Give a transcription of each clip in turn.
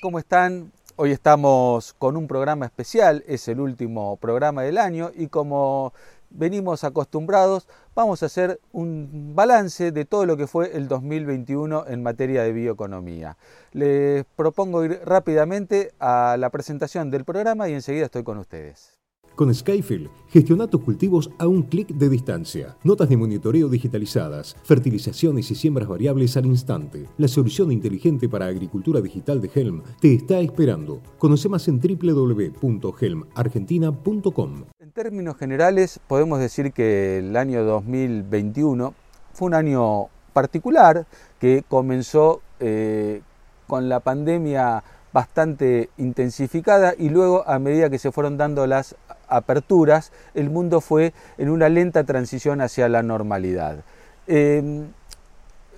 ¿Cómo están? Hoy estamos con un programa especial, es el último programa del año y como venimos acostumbrados, vamos a hacer un balance de todo lo que fue el 2021 en materia de bioeconomía. Les propongo ir rápidamente a la presentación del programa y enseguida estoy con ustedes. Con Skyfield, gestiona tus cultivos a un clic de distancia. Notas de monitoreo digitalizadas, fertilizaciones y siembras variables al instante. La solución inteligente para agricultura digital de Helm te está esperando. Conoce más en www.helmargentina.com. En términos generales, podemos decir que el año 2021 fue un año particular que comenzó eh, con la pandemia bastante intensificada y luego a medida que se fueron dando las aperturas, el mundo fue en una lenta transición hacia la normalidad. Em,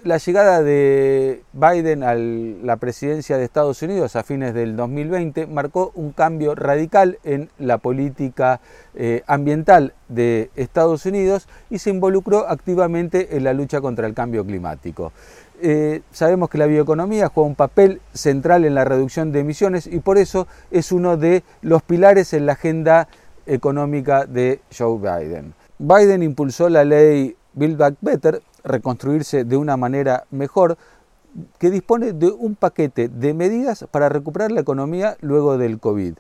la llegada de Biden a la presidencia de Estados Unidos a fines del 2020 marcó un cambio radical en la política eh, ambiental de Estados Unidos y se involucró activamente en la lucha contra el cambio climático. Eh, sabemos que la bioeconomía juega un papel central en la reducción de emisiones y por eso es uno de los pilares en la agenda económica de Joe Biden. Biden impulsó la ley Build Back Better, reconstruirse de una manera mejor, que dispone de un paquete de medidas para recuperar la economía luego del COVID.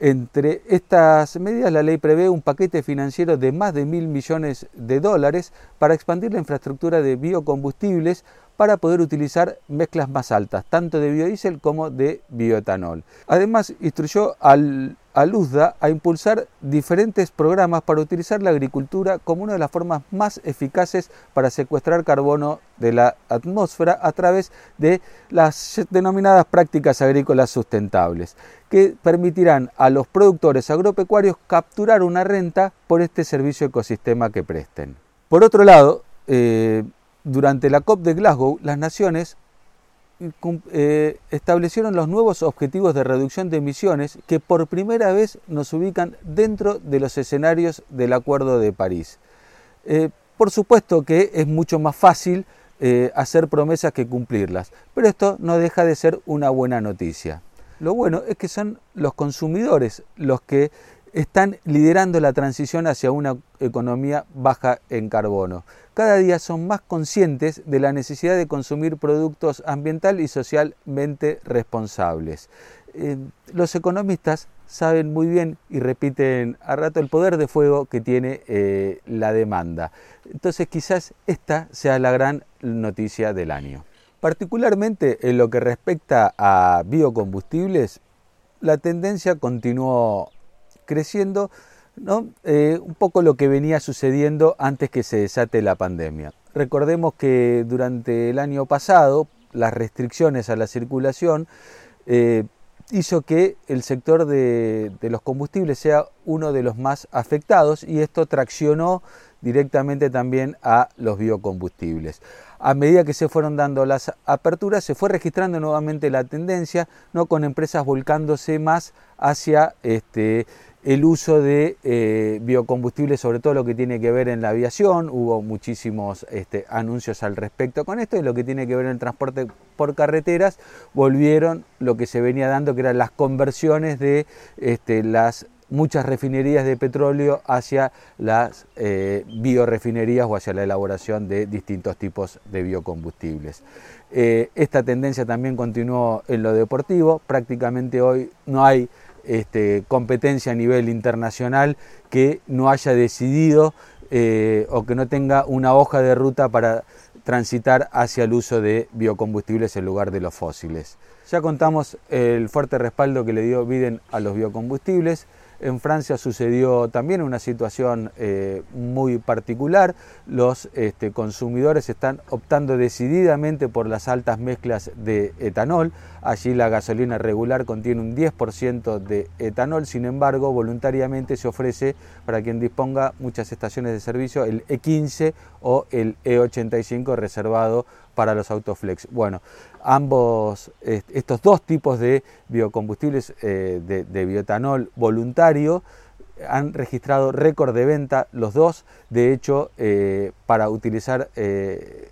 Entre estas medidas, la ley prevé un paquete financiero de más de mil millones de dólares para expandir la infraestructura de biocombustibles para poder utilizar mezclas más altas, tanto de biodiesel como de bioetanol. Además, instruyó al, a Luzda a impulsar diferentes programas para utilizar la agricultura como una de las formas más eficaces para secuestrar carbono de la atmósfera a través de las denominadas prácticas agrícolas sustentables, que permitirán a los productores agropecuarios capturar una renta por este servicio ecosistema que presten. Por otro lado, eh, durante la COP de Glasgow, las naciones eh, establecieron los nuevos objetivos de reducción de emisiones que por primera vez nos ubican dentro de los escenarios del Acuerdo de París. Eh, por supuesto que es mucho más fácil eh, hacer promesas que cumplirlas, pero esto no deja de ser una buena noticia. Lo bueno es que son los consumidores los que están liderando la transición hacia una economía baja en carbono. Cada día son más conscientes de la necesidad de consumir productos ambiental y socialmente responsables. Eh, los economistas saben muy bien y repiten a rato el poder de fuego que tiene eh, la demanda. Entonces quizás esta sea la gran noticia del año. Particularmente en lo que respecta a biocombustibles, la tendencia continuó creciendo ¿no? Eh, un poco lo que venía sucediendo antes que se desate la pandemia. Recordemos que durante el año pasado las restricciones a la circulación eh, hizo que el sector de, de, los combustibles sea uno de los más afectados y esto traccionó directamente también a los biocombustibles. A medida que se fueron dando las aperturas, se fue registrando nuevamente la tendencia, ¿no? con empresas volcándose más hacia este, el uso de eh, biocombustibles, sobre todo lo que tiene que ver en la aviación, hubo muchísimos este, anuncios al respecto con esto, y lo que tiene que ver en el transporte por carreteras, volvieron lo que se venía dando, que eran las conversiones de este, las muchas refinerías de petróleo hacia las eh, biorefinerías o hacia la elaboración de distintos tipos de biocombustibles. Eh, esta tendencia también continuó en lo deportivo, prácticamente hoy no hay este, competencia a nivel internacional que no haya decidido eh, o que no tenga una hoja de ruta para transitar hacia el uso de biocombustibles en lugar de los fósiles. Ya contamos el fuerte respaldo que le dio Biden a los biocombustibles, en Francia sucedió también una situación eh, muy particular. Los este, consumidores están optando decididamente por las altas mezclas de etanol. Allí la gasolina regular contiene un 10% de etanol, sin embargo, voluntariamente se ofrece para quien disponga muchas estaciones de servicio el E15 o el E85 reservado para los autoflex. Bueno, ambos, estos dos tipos de biocombustibles eh, de, bioetanol voluntario han registrado récord de venta los dos. De hecho, eh, para utilizar eh,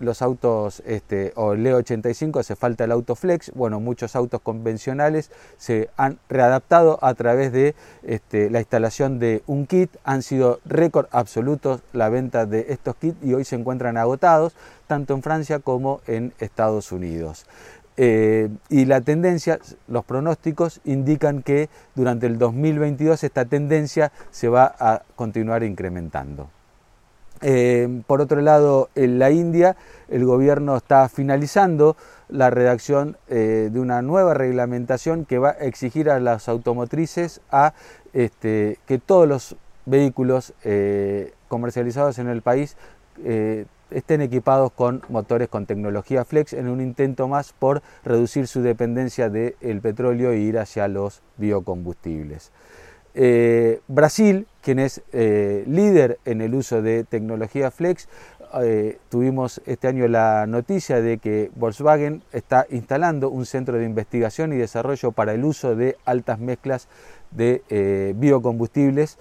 los autos este, o el E85 hace falta el auto flex. Bueno, muchos autos convencionales se han readaptado a través de este, la instalación de un kit. Han sido récord absolutos la venta de estos kits y hoy se encuentran agotados tanto en Francia como en Estados Unidos. Eh, y la tendencia, los pronósticos indican que durante el 2022 esta tendencia se va a continuar incrementando. Eh, por otro lado, en la India el gobierno está finalizando la redacción eh, de una nueva reglamentación que va a exigir a las automotrices este, que todos los vehículos eh, comercializados en el país estén equipados con motores con tecnología flex en un intento más por reducir su dependencia del petróleo e ir hacia los biocombustibles. Eh, Brasil, quien es eh, líder en el uso de tecnología flex, eh, tuvimos este año la noticia de que Volkswagen está instalando un centro de investigación y desarrollo para el uso de altas mezclas de biocombustibles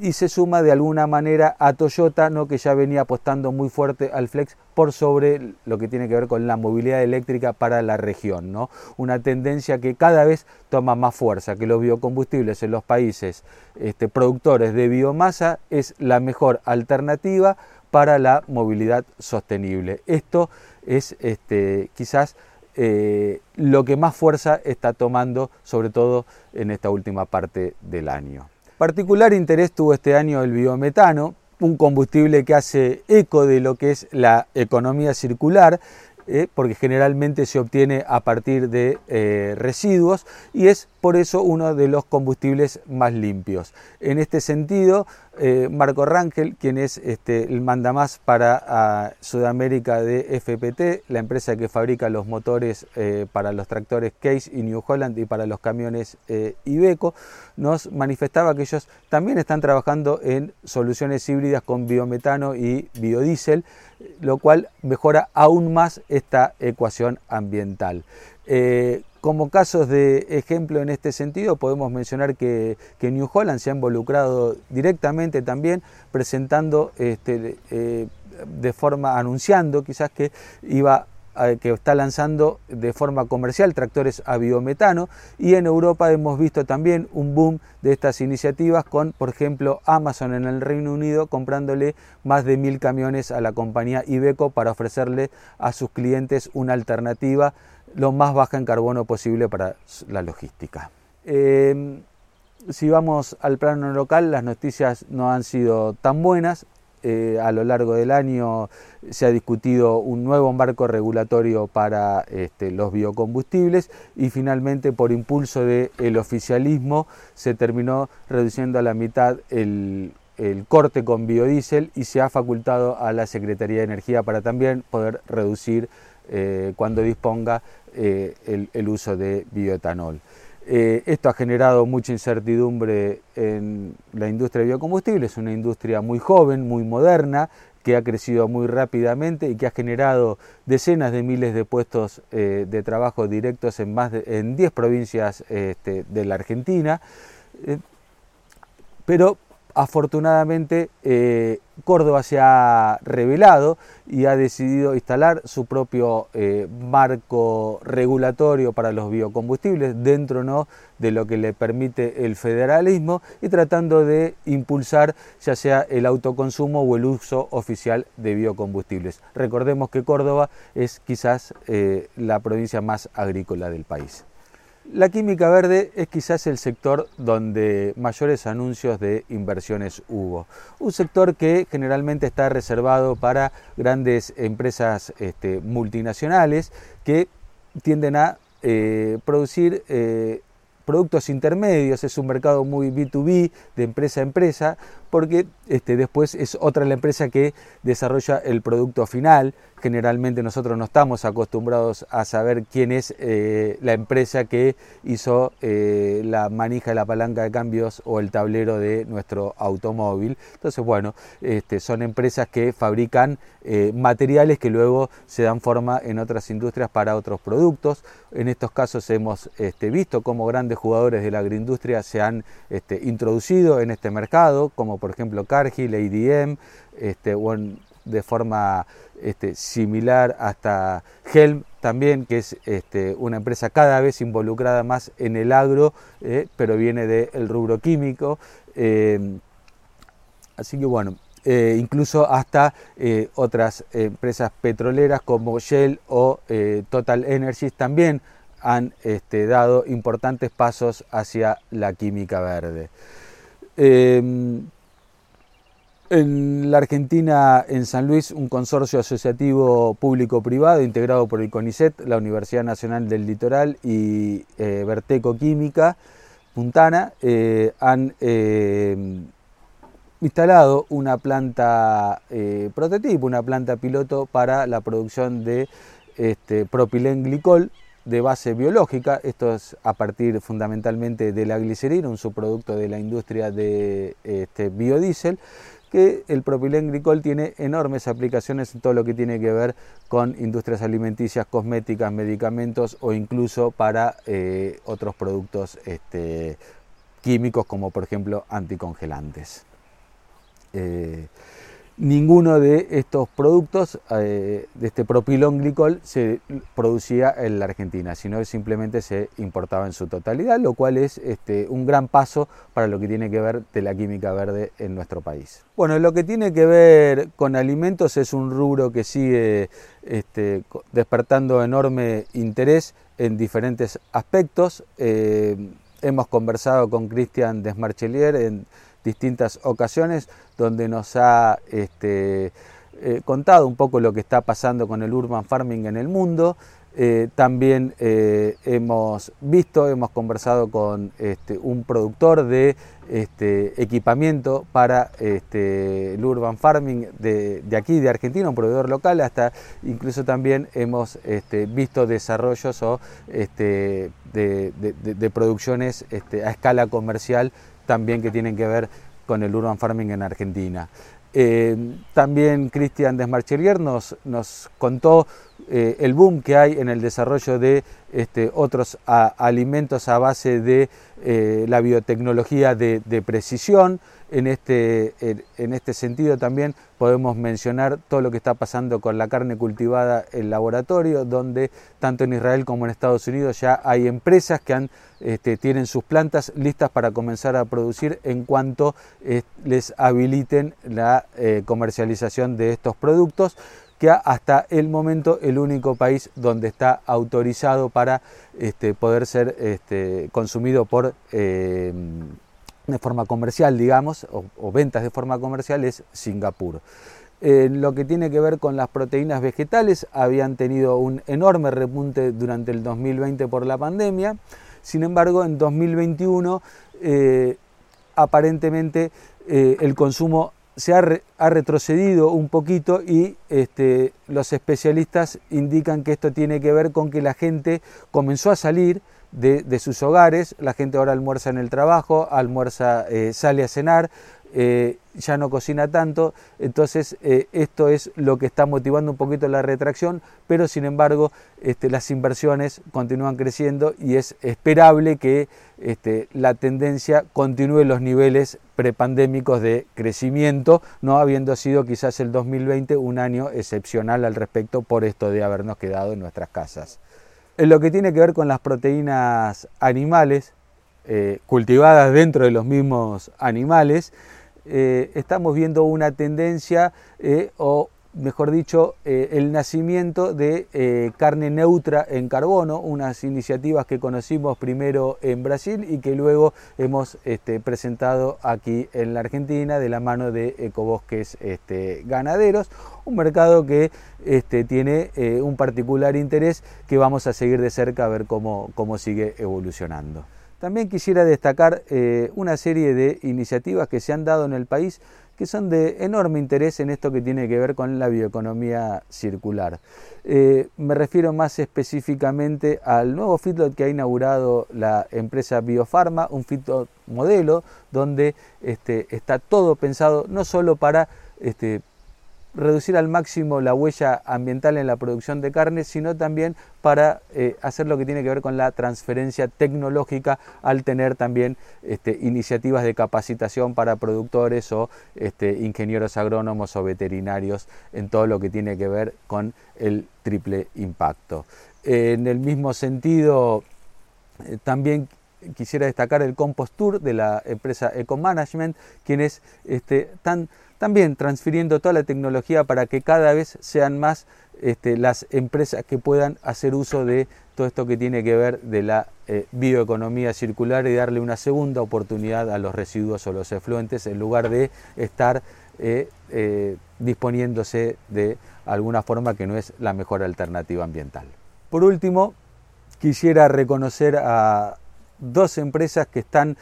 y se suma de alguna manera a Toyota, ¿no? que ya venía apostando muy fuerte al flex por sobre lo que tiene que ver con la movilidad eléctrica para la región. ¿no? Una tendencia que cada vez toma más fuerza, que los biocombustibles en los países este, productores de biomasa es la mejor alternativa para la movilidad sostenible. Esto es este, quizás eh, lo que más fuerza está tomando, sobre todo en esta última parte del año. Particular interés tuvo este año el biometano, un combustible que hace eco de lo que es la economía circular, eh, porque generalmente se obtiene a partir de eh, residuos y es por eso uno de los combustibles más limpios. En este sentido, eh, Marco Rangel, quien es este, el mandamás para ah, Sudamérica de FPT, la empresa que fabrica los motores eh, para los tractores Case y New Holland y para los camiones eh, Iveco, nos manifestaba que ellos también están trabajando en soluciones híbridas con biometano y biodiesel, lo cual mejora aún más esta ecuación ambiental. Como casos de ejemplo en este sentido, podemos mencionar que, New Holland se ha involucrado directamente también presentando este, eh, de forma, anunciando quizás que iba que está lanzando de forma comercial tractores a biometano. Y en Europa hemos visto también un boom de estas iniciativas con, por ejemplo, Amazon en el Reino Unido comprándole más de mil camiones a la compañía Iveco para ofrecerle a sus clientes una alternativa lo más baja en carbono posible para la logística. Em, si vamos al plano local, las noticias no han sido tan buenas. Eh, a lo largo del año se ha discutido un nuevo marco regulatorio para este, los biocombustibles y finalmente por impulso del oficialismo se terminó reduciendo a la mitad el, el corte con biodiesel y se ha facultado a la Secretaría de Energía para también poder reducir eh, cuando disponga eh, el, uso de bioetanol. Eh, esto ha generado mucha incertidumbre en la industria de biocombustibles, es una industria muy joven, muy moderna, que ha crecido muy rápidamente y que ha generado decenas de miles de puestos de trabajo directos en más de, en 10 provincias este, de la Argentina. pero Afortunadamente, eh, Córdoba se ha revelado y ha decidido instalar su propio eh, marco regulatorio para los biocombustibles dentro ¿no? de lo que le permite el federalismo y tratando de impulsar ya sea el autoconsumo o el uso oficial de biocombustibles. Recordemos que Córdoba es quizás eh, la provincia más agrícola del país. La química verde es quizás el sector donde mayores anuncios de inversiones hubo. Un sector que generalmente está reservado para grandes empresas este, multinacionales que tienden a eh, producir eh, productos intermedios, es un mercado muy B2B, de empresa a empresa, porque este, después es otra la empresa que desarrolla el producto final. Generalmente nosotros no estamos acostumbrados a saber quién es eh, la empresa que hizo eh, la manija de la palanca de cambios o el tablero de nuestro automóvil. Entonces, bueno, este, son empresas que fabrican eh, materiales que luego se dan forma en otras industrias para otros productos. En estos casos hemos este, visto cómo grandes jugadores de la agroindustria se han este, introducido en este mercado, como por ejemplo Cargill, ADM, este, de forma este, similar hasta Helm también, que es este, una empresa cada vez involucrada más en el agro, eh, pero viene del rubro químico. Eh, así que bueno, eh, incluso hasta otras empresas petroleras como Shell o Total Energies también han este, dado importantes pasos hacia la química verde. En la Argentina, en San Luis, un consorcio asociativo público-privado integrado por el CONICET, la Universidad Nacional del Litoral y eh, Verteco Química Puntana eh, han eh, instalado una planta prototipo, una planta piloto para la producción de este, propilenglicol de base biológica, esto es a partir fundamentalmente de la glicerina, un subproducto de la industria de este, biodiesel, que el propilenglicol tiene enormes aplicaciones en todo lo que tiene que ver con industrias alimenticias, cosméticas, medicamentos o incluso para eh, otros productos este, químicos como por ejemplo anticongelantes. Eh, ninguno de estos productos, eh, de este propilonglicol, se producía en la Argentina, sino que simplemente se importaba en su totalidad, lo cual es este, un gran paso para lo que tiene que ver de la química verde en nuestro país. Bueno, lo que tiene que ver con alimentos es un rubro que sigue este, despertando enorme interés en diferentes aspectos. Eh, hemos conversado con Cristian Desmarchelier en distintas ocasiones donde nos ha este, eh, contado un poco lo que está pasando con el urban farming en el mundo. Eh, también eh, hemos visto, hemos conversado con este, un productor de este, equipamiento para el urban farming de, aquí, de Argentina, un proveedor local, hasta incluso también hemos visto desarrollos o, de, producciones a escala comercial también que tienen que ver con el urban farming en Argentina. Eh, también Cristian Desmarchelier nos, nos contó eh, el boom que hay en el desarrollo de este, otros alimentos a base de eh, la biotecnología de, precisión. En este, en este sentido también podemos mencionar todo lo que está pasando con la carne cultivada en laboratorio, donde tanto en Israel como en Estados Unidos ya hay empresas que este, tienen sus plantas listas para comenzar a producir en cuanto les habiliten la comercialización de estos productos que hasta el momento el único país donde está autorizado para este, poder ser este, consumido por eh, de forma comercial, digamos, o, ventas de forma comercial es Singapur. Lo que tiene que ver con las proteínas vegetales, habían tenido un enorme repunte durante el 2020 por la pandemia, sin embargo en 2021 eh, aparentemente eh, el consumo se ha, retrocedido un poquito y este, los especialistas indican que esto tiene que ver con que la gente comenzó a salir de, sus hogares, la gente ahora almuerza en el trabajo, almuerza, eh, sale a cenar, eh, ya no cocina tanto, entonces eh, esto es lo que está motivando un poquito la retracción, pero sin embargo este, las inversiones continúan creciendo y es esperable que este, la tendencia continúe los niveles prepandémicos de crecimiento, no habiendo sido quizás el 2020 un año excepcional al respecto por esto de habernos quedado en nuestras casas. En lo que tiene que ver con las proteínas animales, eh, cultivadas dentro de los mismos animales, eh, estamos viendo una tendencia eh, o mejor dicho, eh, el nacimiento de carne neutra en carbono, unas iniciativas que conocimos primero en Brasil y que luego hemos este, presentado aquí en la Argentina de la mano de ecobosques este, ganaderos, un mercado que este, tiene un particular interés que vamos a seguir de cerca a ver cómo sigue evolucionando. También quisiera destacar eh, una serie de iniciativas que se han dado en el país que son de enorme interés en esto que tiene que ver con la bioeconomía circular. Eh, me refiero más específicamente al nuevo feedlot que ha inaugurado la empresa Biofarma, un feedlot modelo donde este, está todo pensado no solo para este, reducir al máximo la huella ambiental en la producción de carne, sino también para eh, hacer lo que tiene que ver con la transferencia tecnológica al tener también este, iniciativas de capacitación para productores o este, ingenieros agrónomos o veterinarios en todo lo que tiene que ver con el triple impacto. En el mismo sentido, eh, también quisiera destacar el Compost Tour de la empresa Ecomanagement, quienes este, están también transfiriendo toda la tecnología para que cada vez sean más este, las empresas que puedan hacer uso de todo esto que tiene que ver de la eh, bioeconomía circular y darle una segunda oportunidad a los residuos o los efluentes en lugar de estar eh, eh, disponiéndose de alguna forma que no es la mejor alternativa ambiental. Por último, quisiera reconocer a dos empresas que están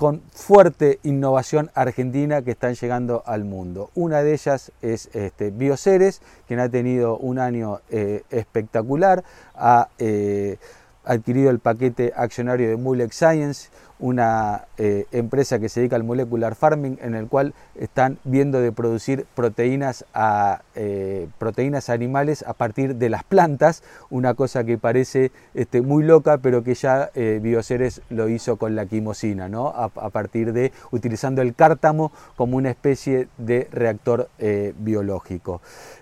con fuerte innovación argentina que están llegando al mundo. Una de ellas es este, Bioceres, quien ha tenido un año eh, espectacular, ha eh, adquirido el paquete accionario de Mulex Science, una eh, empresa que se dedica al molecular farming en el cual están viendo de producir proteínas, a, eh, proteínas animales a partir de las plantas, una cosa que parece este, muy loca pero que ya eh, Bioceres lo hizo con la quimosina, ¿no? a, partir de utilizando el cártamo como una especie de reactor biológico.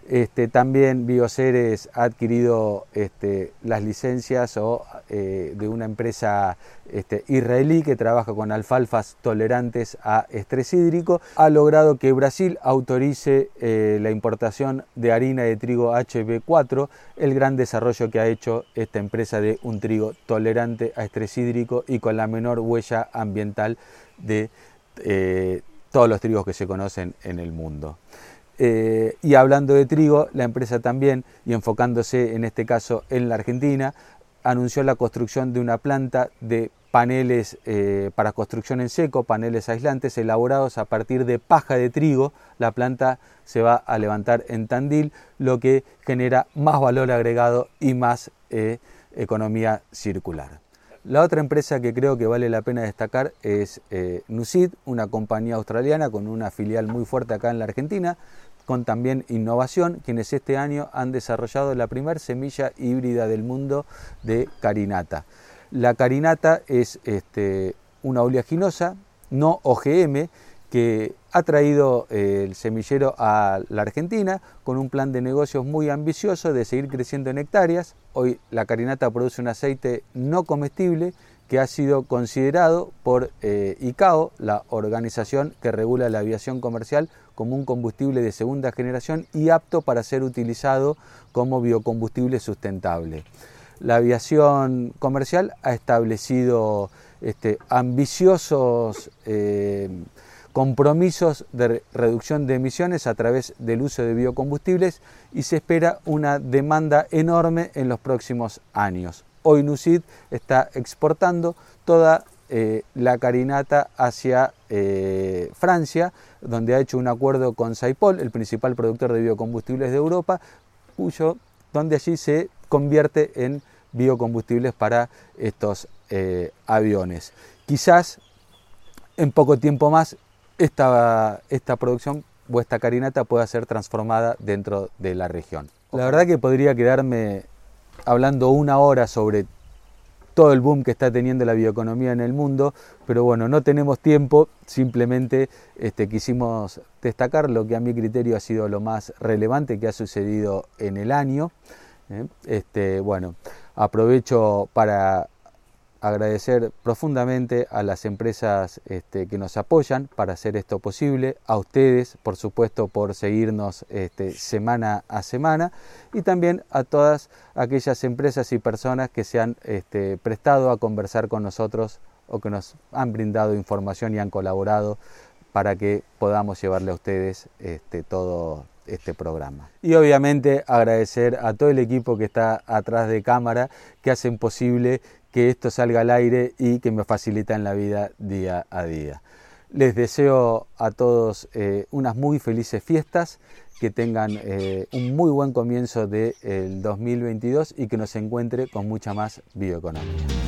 Este, también Bioceres ha adquirido este, las licencias o, de una empresa este, israelí que trabaja con alfalfas tolerantes a estrés hídrico, ha logrado que Brasil autorice eh, la importación de harina de trigo HB4, el gran desarrollo que ha hecho esta empresa de un trigo tolerante a estrés hídrico y con la menor huella ambiental de eh, todos los trigos que se conocen en el mundo. Eh, y hablando de trigo, la empresa también, y enfocándose en este caso en la Argentina, anunció la construcción de una planta de paneles eh, para construcción en seco, paneles aislantes elaborados a partir de paja de trigo. La planta se va a levantar en Tandil, lo que genera más valor agregado y más eh, economía circular. La otra empresa que creo que vale la pena destacar es eh, Nucid, una compañía australiana con una filial muy fuerte acá en la Argentina, con también innovación, quienes este año han desarrollado la primera semilla híbrida del mundo de carinata. La carinata es este, una oleaginosa no OGM que ha traído eh, el semillero a la Argentina con un plan de negocios muy ambicioso de seguir creciendo en hectáreas. Hoy la carinata produce un aceite no comestible que ha sido considerado por eh, ICAO, la organización que regula la aviación comercial, como un combustible de segunda generación y apto para ser utilizado como biocombustible sustentable la aviación comercial ha establecido este, ambiciosos eh, compromisos de reducción de emisiones a través del uso de biocombustibles y se espera una demanda enorme en los próximos años. Hoy Nucid está exportando toda eh, la carinata hacia eh, Francia, donde ha hecho un acuerdo con Saipol, el principal productor de biocombustibles de Europa, cuyo, donde allí se convierte en biocombustibles para estos eh, aviones. Quizás en poco tiempo más esta, esta producción o esta carinata pueda ser transformada dentro de la región. La verdad que podría quedarme hablando una hora sobre todo el boom que está teniendo la bioeconomía en el mundo, pero bueno, no tenemos tiempo, simplemente este, quisimos destacar lo que a mi criterio ha sido lo más relevante que ha sucedido en el año. ¿eh? Este, bueno, aprovecho para agradecer profundamente a las empresas este, que nos apoyan para hacer esto posible, a ustedes, por supuesto, por seguirnos este, semana a semana y también a todas aquellas empresas y personas que se han prestado a conversar con nosotros o que nos han brindado información y han colaborado para que podamos llevarle a ustedes todo este programa. Y obviamente agradecer a todo el equipo que está atrás de cámara, que hacen posible que esto salga al aire y que me facilitan la vida día a día. Les deseo a todos eh, unas muy felices fiestas, que tengan eh, un muy buen comienzo del 2022 y que nos encuentre con mucha más bioeconomía.